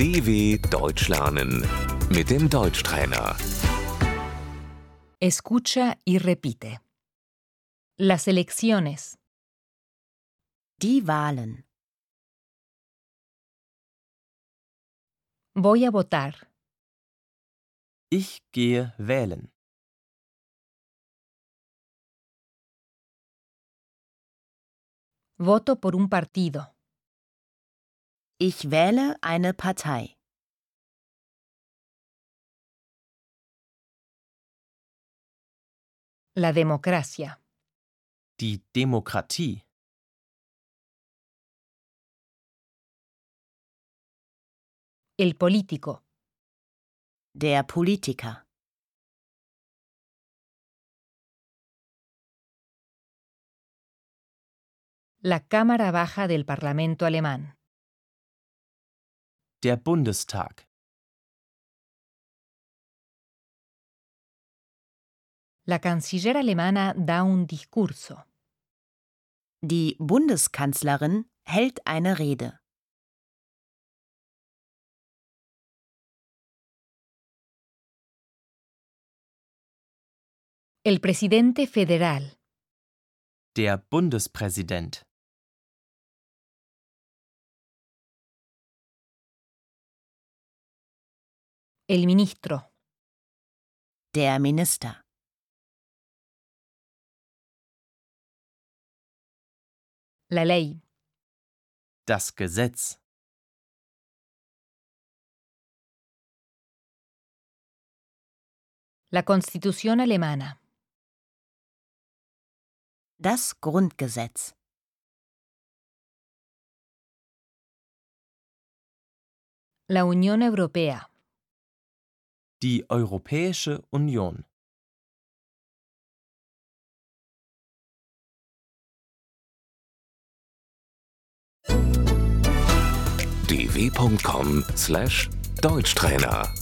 DW Deutsch lernen mit dem Deutschtrainer. Escucha y repite. Las elecciones, Die Wahlen. voy a votar, Ich gehe wählen. voto por un partido, Ich wähle eine Partei. la democracia, Die Demokratie. el político, Der Politiker. la Cámara Baja del Parlamento alemán, Der Bundestag. la canciller alemana da un discurso, Die Bundeskanzlerin hält eine Rede. el presidente federal, Der Bundespräsident. El ministro, Der Minister. la ley, Das Gesetz. la constitución alemana, Das Grundgesetz. la Unión Europea, Die Europäische Union. dw.com/deutschtrainer